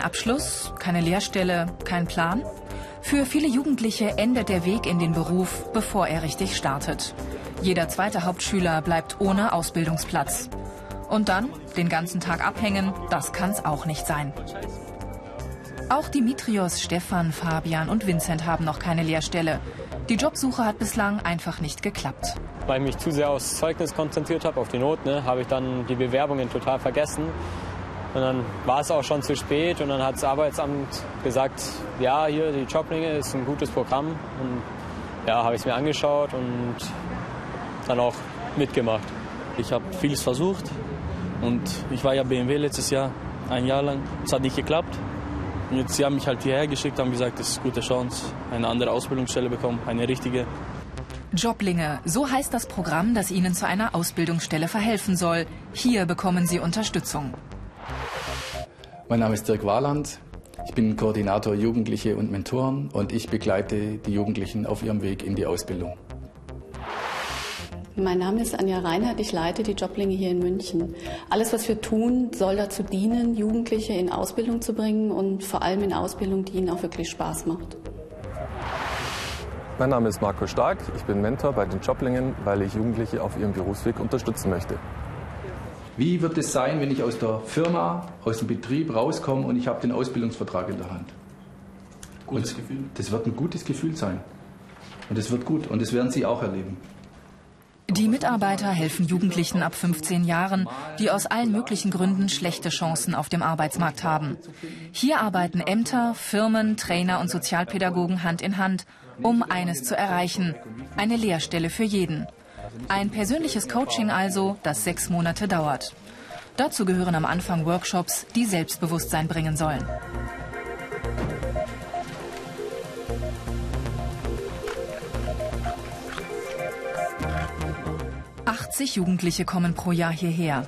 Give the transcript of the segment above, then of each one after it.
Kein Abschluss, keine Lehrstelle, kein Plan? Für viele Jugendliche endet der Weg in den Beruf, bevor er richtig startet. Jeder zweite Hauptschüler bleibt ohne Ausbildungsplatz. Und dann den ganzen Tag abhängen, das kann's auch nicht sein. Auch Dimitrios, Stefan, Fabian und Vincent haben noch keine Lehrstelle. Die Jobsuche hat bislang einfach nicht geklappt. Weil ich mich zu sehr aufs Zeugnis konzentriert habe, auf die Not, ne, habe ich dann die Bewerbungen total vergessen. Und dann war es auch schon zu spät und dann hat das Arbeitsamt gesagt, ja, hier die Joblinge ist ein gutes Programm. Und ja, habe ich es mir angeschaut und dann auch mitgemacht. Ich habe vieles versucht und ich war ja BMW letztes Jahr, ein Jahr lang. Es hat nicht geklappt. Und jetzt sie haben mich halt hierher geschickt, haben gesagt, das ist eine gute Chance, eine andere Ausbildungsstelle bekommen, eine richtige. Joblinge, so heißt das Programm, das Ihnen zu einer Ausbildungsstelle verhelfen soll. Hier bekommen Sie Unterstützung. Mein Name ist Dirk Warland. Ich bin Koordinator Jugendliche und Mentoren und ich begleite die Jugendlichen auf ihrem Weg in die Ausbildung. Mein Name ist Anja Reinhardt, ich leite die Joblinge hier in München. Alles, was wir tun, soll dazu dienen, Jugendliche in Ausbildung zu bringen und vor allem in Ausbildung, die ihnen auch wirklich Spaß macht. Mein Name ist Marco Stark, ich bin Mentor bei den Joblingen, weil ich Jugendliche auf ihrem Berufsweg unterstützen möchte. Wie wird es sein, wenn ich aus der Firma, aus dem Betrieb rauskomme und ich habe den Ausbildungsvertrag in der Hand? Gutes Gefühl. Das wird ein gutes Gefühl sein. Und es wird gut und das werden Sie auch erleben. Die Mitarbeiter helfen Jugendlichen ab 15 Jahren, die aus allen möglichen Gründen schlechte Chancen auf dem Arbeitsmarkt haben. Hier arbeiten Ämter, Firmen, Trainer und Sozialpädagogen Hand in Hand, um eines zu erreichen, eine Lehrstelle für jeden. Ein persönliches Coaching also, das sechs Monate dauert. Dazu gehören am Anfang Workshops, die Selbstbewusstsein bringen sollen. 80 Jugendliche kommen pro Jahr hierher.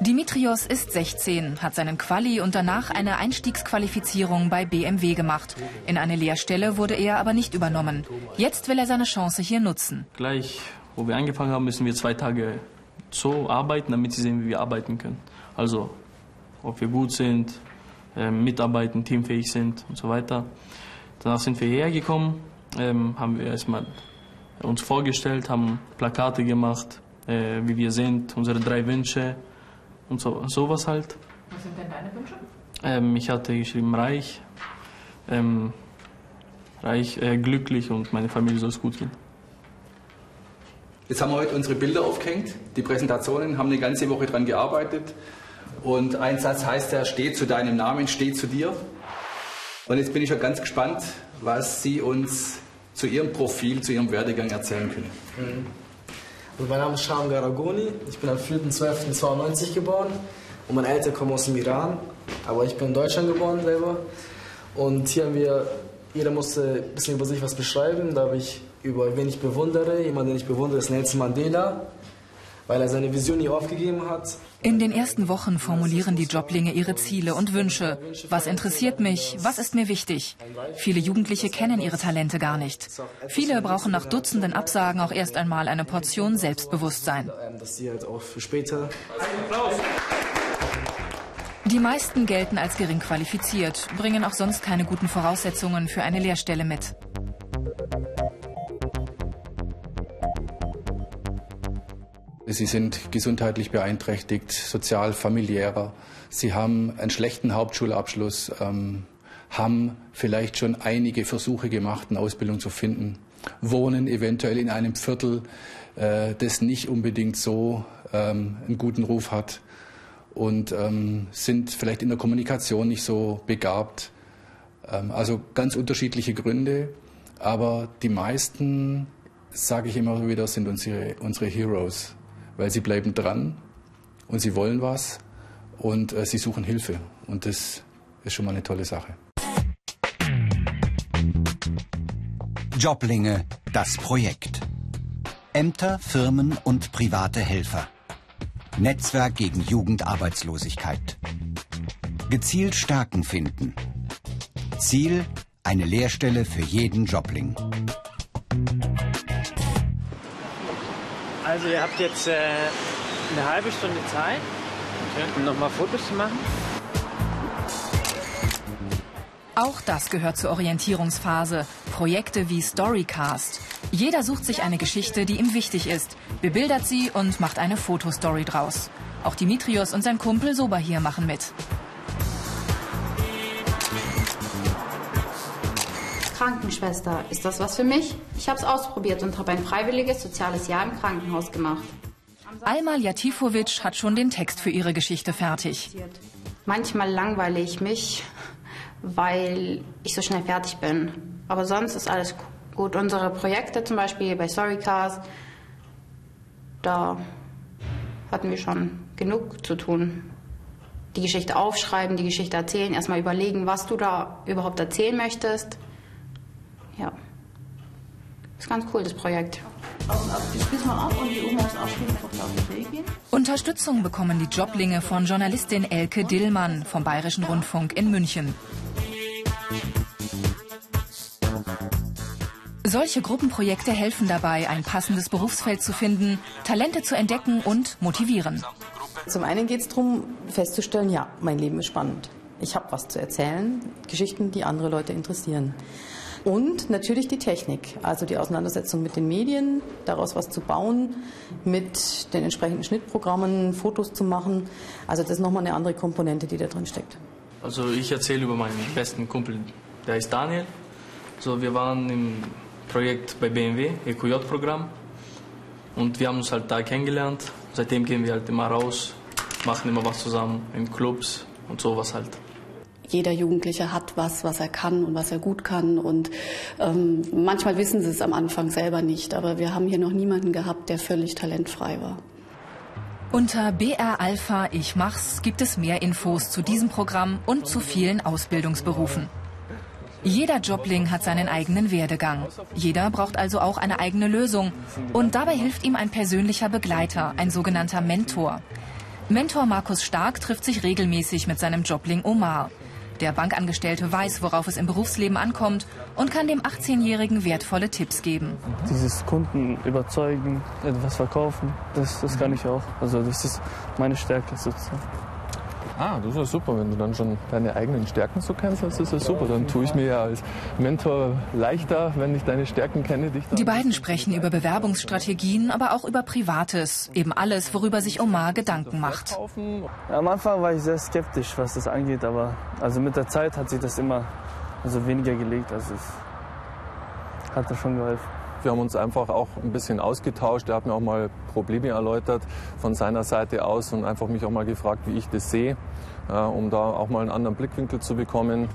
Dimitrios ist 16, hat seinen Quali und danach eine Einstiegsqualifizierung bei BMW gemacht. In eine Lehrstelle wurde er aber nicht übernommen. Jetzt will er seine Chance hier nutzen. Gleich, wo wir angefangen haben, müssen wir zwei Tage so arbeiten, damit sie sehen, wie wir arbeiten können. Also, ob wir gut sind, ähm, mitarbeiten, teamfähig sind und so weiter. Danach sind wir hierher gekommen, ähm, haben wir erstmal uns vorgestellt, haben Plakate gemacht, äh, wie wir sind, unsere drei Wünsche und so, sowas halt. Was sind denn deine Wünsche? Ähm, ich hatte geschrieben reich, ähm, reich, äh, glücklich und meine Familie soll es gut gehen. Jetzt haben wir heute unsere Bilder aufgehängt, die Präsentationen, haben eine ganze Woche dran gearbeitet. Und ein Satz heißt ja, steh zu deinem Namen, steh zu dir. Und jetzt bin ich schon ganz gespannt, was Sie uns zu Ihrem Profil, zu Ihrem Werdegang erzählen können. Mhm. Also mein Name ist Sham Garagoni, ich bin am 4.12.92 geboren. Und meine Eltern kommen aus dem Iran, aber ich bin in Deutschland geboren selber. Und hier haben wir, jeder musste ein bisschen über sich was beschreiben, da habe ich über wen ich bewundere, jemanden, den ich bewundere, ist Nelson Mandela weil er seine Vision nie aufgegeben hat. In den ersten Wochen formulieren die Joblinge ihre Ziele und Wünsche. Was interessiert mich? Was ist mir wichtig? Viele Jugendliche kennen ihre Talente gar nicht. Viele brauchen nach Dutzenden Absagen auch erst einmal eine Portion Selbstbewusstsein. Halt die meisten gelten als gering qualifiziert, bringen auch sonst keine guten Voraussetzungen für eine Lehrstelle mit. Sie sind gesundheitlich beeinträchtigt, sozial, familiärer. Sie haben einen schlechten Hauptschulabschluss, ähm, haben vielleicht schon einige Versuche gemacht, eine Ausbildung zu finden, wohnen eventuell in einem Viertel, äh, das nicht unbedingt so ähm, einen guten Ruf hat und ähm, sind vielleicht in der Kommunikation nicht so begabt. Ähm, also ganz unterschiedliche Gründe, aber die meisten, sage ich immer wieder, sind unsere, unsere Heroes weil sie bleiben dran und sie wollen was und äh, sie suchen Hilfe. Und das ist schon mal eine tolle Sache. Joblinge, das Projekt. Ämter, Firmen und private Helfer. Netzwerk gegen Jugendarbeitslosigkeit. Gezielt Stärken finden. Ziel, eine Lehrstelle für jeden Jobling. Also ihr habt jetzt äh, eine halbe Stunde Zeit, okay. um nochmal Fotos zu machen. Auch das gehört zur Orientierungsphase. Projekte wie Storycast. Jeder sucht sich eine Geschichte, die ihm wichtig ist, bebildert sie und macht eine Fotostory draus. Auch Dimitrios und sein Kumpel Sober hier machen mit. Krankenschwester, ist das was für mich? Ich habe es ausprobiert und habe ein freiwilliges soziales Jahr im Krankenhaus gemacht. Alma Jatifovic hat schon den Text für ihre Geschichte fertig. Manchmal langweile ich mich, weil ich so schnell fertig bin. Aber sonst ist alles gut. Unsere Projekte zum Beispiel bei Storycast, da hatten wir schon genug zu tun. Die Geschichte aufschreiben, die Geschichte erzählen, erstmal überlegen, was du da überhaupt erzählen möchtest. Ja. Ist ganz cool, das Projekt. Unterstützung bekommen die Joblinge von Journalistin Elke Dillmann vom Bayerischen Rundfunk in München. Solche Gruppenprojekte helfen dabei, ein passendes Berufsfeld zu finden, Talente zu entdecken und motivieren. Zum einen geht es darum, festzustellen, ja, mein Leben ist spannend. Ich habe was zu erzählen, Geschichten, die andere Leute interessieren. Und natürlich die Technik, also die Auseinandersetzung mit den Medien, daraus was zu bauen, mit den entsprechenden Schnittprogrammen Fotos zu machen. Also das ist nochmal eine andere Komponente, die da drin steckt. Also ich erzähle über meinen besten Kumpel, der ist Daniel. So, wir waren im Projekt bei BMW, EQJ-Programm. Und wir haben uns halt da kennengelernt. Seitdem gehen wir halt immer raus, machen immer was zusammen in Clubs und sowas halt jeder Jugendliche hat was, was er kann und was er gut kann. Und ähm, manchmal wissen sie es am Anfang selber nicht. Aber wir haben hier noch niemanden gehabt, der völlig talentfrei war. Unter BR Alpha Ich Mach's gibt es mehr Infos zu diesem Programm und zu vielen Ausbildungsberufen. Jeder Jobling hat seinen eigenen Werdegang. Jeder braucht also auch eine eigene Lösung. Und dabei hilft ihm ein persönlicher Begleiter, ein sogenannter Mentor. Mentor Markus Stark trifft sich regelmäßig mit seinem Jobling Omar. Der Bankangestellte weiß, worauf es im Berufsleben ankommt und kann dem 18-Jährigen wertvolle Tipps geben. Dieses Kunden überzeugen, etwas verkaufen, das, das kann ich auch. Also das ist meine Stärke sozusagen. Ah, das ist super, wenn du dann schon deine eigenen Stärken so kennst, das ist ja super. Dann tue ich mir ja als Mentor leichter, wenn ich deine Stärken kenne. Dich Die beiden sprechen über Bewerbungsstrategien, aber auch über Privates. Eben alles, worüber sich Omar Gedanken macht. Am Anfang war ich sehr skeptisch, was das angeht, aber also mit der Zeit hat sich das immer also weniger gelegt. Also es hat das schon geholfen. Wir haben uns einfach auch ein bisschen ausgetauscht. Er hat mir auch mal Probleme erläutert von seiner Seite aus und einfach mich auch mal gefragt, wie ich das sehe, äh, um da auch mal einen anderen Blickwinkel zu bekommen.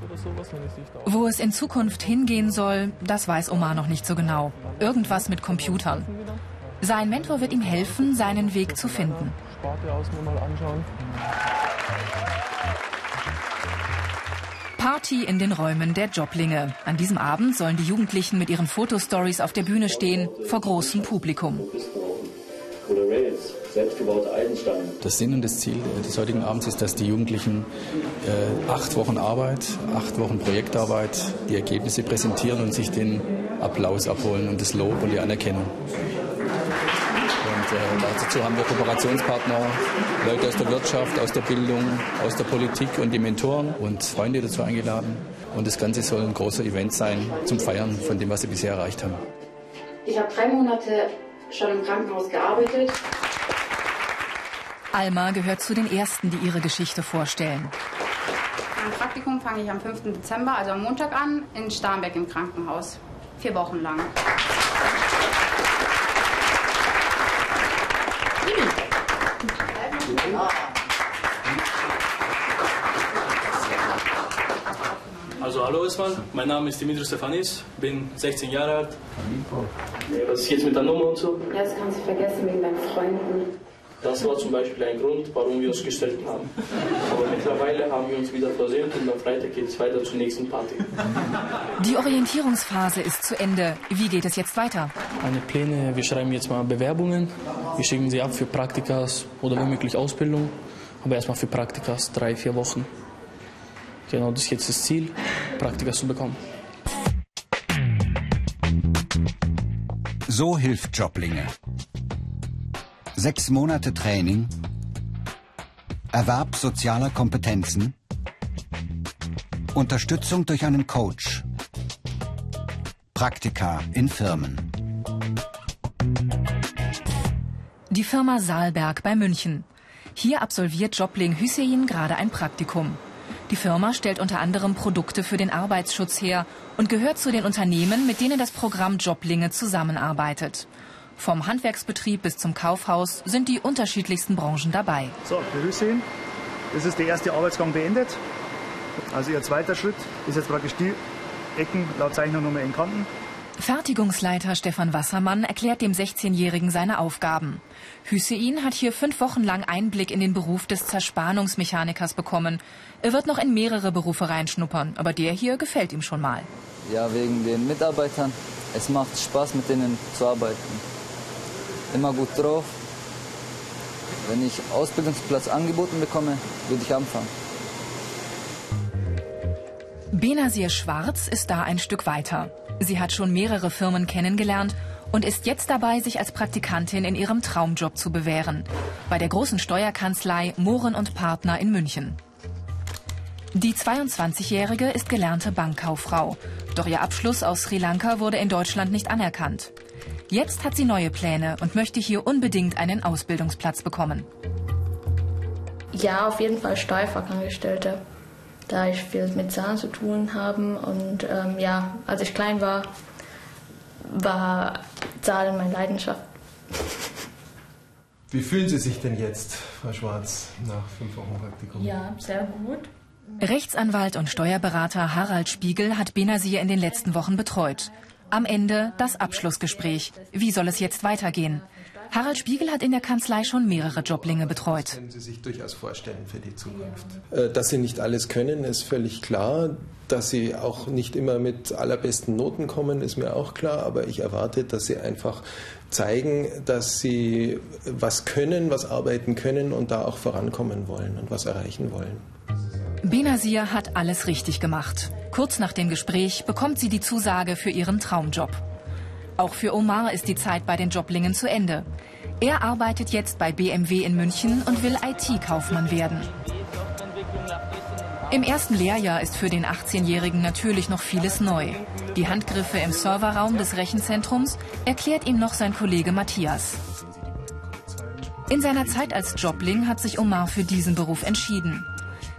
Wo es in Zukunft hingehen soll, das weiß Omar noch nicht so genau. Irgendwas mit Computern. Sein Mentor wird ihm helfen, seinen Weg zu finden. Sparte aus mir mal anschauen. Party in den Räumen der Joblinge. An diesem Abend sollen die Jugendlichen mit ihren Fotostories auf der Bühne stehen, vor großem Publikum. Der Sinn und das Ziel des heutigen Abends ist, dass die Jugendlichen äh, acht Wochen Arbeit, acht Wochen Projektarbeit, die Ergebnisse präsentieren und sich den Applaus abholen und das Lob und die Anerkennung. Und dazu haben wir Kooperationspartner, Leute aus der Wirtschaft, aus der Bildung, aus der Politik und die Mentoren und Freunde dazu eingeladen. Und das Ganze soll ein großer Event sein zum Feiern von dem, was sie bisher erreicht haben. Ich habe drei Monate schon im Krankenhaus gearbeitet. Alma gehört zu den Ersten, die ihre Geschichte vorstellen. Mein Praktikum fange ich am 5. Dezember, also am Montag an, in Starnberg im Krankenhaus. Vier Wochen lang. Also hallo erstmal, mein Name ist Dimitri Stefanis, bin 16 Jahre alt. Was ist jetzt mit der Nummer und so? Ja, das kannst du vergessen wegen deinen Freunden. Das war zum Beispiel ein Grund, warum wir uns gestellt haben. Aber mittlerweile haben wir uns wieder versöhnt und am Freitag geht es weiter zur nächsten Party. Die Orientierungsphase ist zu Ende. Wie geht es jetzt weiter? Meine Pläne, wir schreiben jetzt mal Bewerbungen. Wir schicken sie ab für Praktikas oder womöglich Ausbildung. Aber erstmal für Praktikas drei, vier Wochen. Genau, das ist jetzt das Ziel, Praktikas zu bekommen. So hilft Joblinge. Sechs Monate Training, Erwerb sozialer Kompetenzen Unterstützung durch einen Coach. Praktika in Firmen. Die Firma Saalberg bei München. Hier absolviert Jobling Hüseyin gerade ein Praktikum. Die Firma stellt unter anderem Produkte für den Arbeitsschutz her und gehört zu den Unternehmen, mit denen das Programm Joblinge zusammenarbeitet. Vom Handwerksbetrieb bis zum Kaufhaus sind die unterschiedlichsten Branchen dabei. So, Herr Hüseyin, das ist der erste Arbeitsgang beendet. Also Ihr zweiter Schritt ist jetzt praktisch die Ecken laut Zeichnung Nummer in Kanten. Fertigungsleiter Stefan Wassermann erklärt dem 16-Jährigen seine Aufgaben. Hüseyin hat hier fünf Wochen lang Einblick in den Beruf des Zerspannungsmechanikers bekommen. Er wird noch in mehrere Berufe reinschnuppern, aber der hier gefällt ihm schon mal. Ja, wegen den Mitarbeitern. Es macht Spaß, mit denen zu arbeiten. Immer gut drauf. Wenn ich Ausbildungsplatz angeboten bekomme, würde ich anfangen. Benazir Schwarz ist da ein Stück weiter. Sie hat schon mehrere Firmen kennengelernt und ist jetzt dabei, sich als Praktikantin in ihrem Traumjob zu bewähren. Bei der großen Steuerkanzlei Mohren und Partner in München. Die 22-Jährige ist gelernte Bankkauffrau. Doch ihr Abschluss aus Sri Lanka wurde in Deutschland nicht anerkannt. Jetzt hat sie neue Pläne und möchte hier unbedingt einen Ausbildungsplatz bekommen. Ja, auf jeden Fall Steuerfachangestellte da ich viel mit Zahlen zu tun habe. Und ähm, ja, als ich klein war, war Zahlen meine Leidenschaft. Wie fühlen Sie sich denn jetzt, Frau Schwarz, nach fünf Wochen Praktikum? Ja, sehr gut. Rechtsanwalt und Steuerberater Harald Spiegel hat Benazir in den letzten Wochen betreut. Am Ende das Abschlussgespräch. Wie soll es jetzt weitergehen? Harald Spiegel hat in der Kanzlei schon mehrere Joblinge betreut. Das können Sie sich durchaus vorstellen für die Zukunft? Äh, dass Sie nicht alles können, ist völlig klar. Dass Sie auch nicht immer mit allerbesten Noten kommen, ist mir auch klar. Aber ich erwarte, dass Sie einfach zeigen, dass Sie was können, was arbeiten können und da auch vorankommen wollen und was erreichen wollen. Benazir hat alles richtig gemacht. Kurz nach dem Gespräch bekommt sie die Zusage für ihren Traumjob. Auch für Omar ist die Zeit bei den Joblingen zu Ende. Er arbeitet jetzt bei BMW in München und will IT-Kaufmann werden. Im ersten Lehrjahr ist für den 18-Jährigen natürlich noch vieles neu. Die Handgriffe im Serverraum des Rechenzentrums erklärt ihm noch sein Kollege Matthias. In seiner Zeit als Jobling hat sich Omar für diesen Beruf entschieden.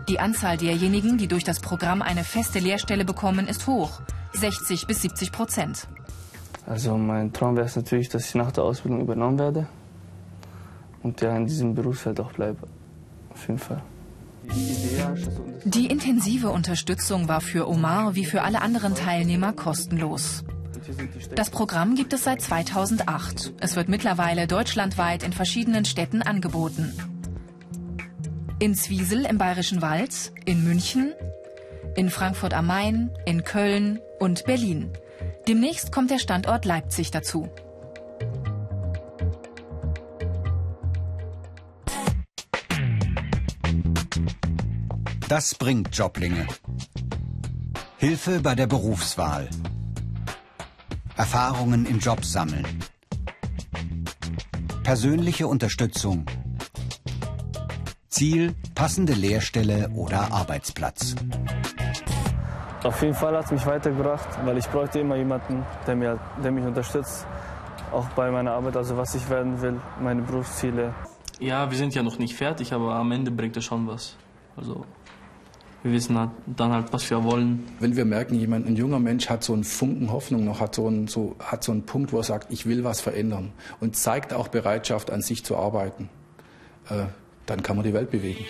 Die Anzahl derjenigen, die durch das Programm eine feste Lehrstelle bekommen, ist hoch. 60 bis 70 Prozent. Also mein Traum wäre es natürlich, dass ich nach der Ausbildung übernommen werde und ja in diesem Berufsfeld auch bleibe. Auf jeden Fall. Die intensive Unterstützung war für Omar wie für alle anderen Teilnehmer kostenlos. Das Programm gibt es seit 2008. Es wird mittlerweile deutschlandweit in verschiedenen Städten angeboten. In Zwiesel im Bayerischen Wald, in München, in Frankfurt am Main, in Köln und Berlin. Demnächst kommt der Standort Leipzig dazu. Das bringt Joblinge. Hilfe bei der Berufswahl. Erfahrungen in Jobs sammeln. Persönliche Unterstützung. Ziel, passende Lehrstelle oder Arbeitsplatz. Auf jeden Fall hat es mich weitergebracht, weil ich bräuchte immer jemanden, der, mir, der mich unterstützt, auch bei meiner Arbeit, also was ich werden will, meine Berufsziele. Ja, wir sind ja noch nicht fertig, aber am Ende bringt es schon was. Also wir wissen halt dann halt, was wir wollen. Wenn wir merken, jemand, ein junger Mensch hat so einen Funken Hoffnung noch, hat so einen, so, hat so einen Punkt, wo er sagt, ich will was verändern und zeigt auch Bereitschaft, an sich zu arbeiten, äh, dann kann man die Welt bewegen.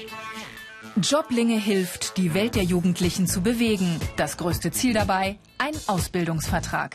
Joblinge hilft, die Welt der Jugendlichen zu bewegen. Das größte Ziel dabei, ein Ausbildungsvertrag.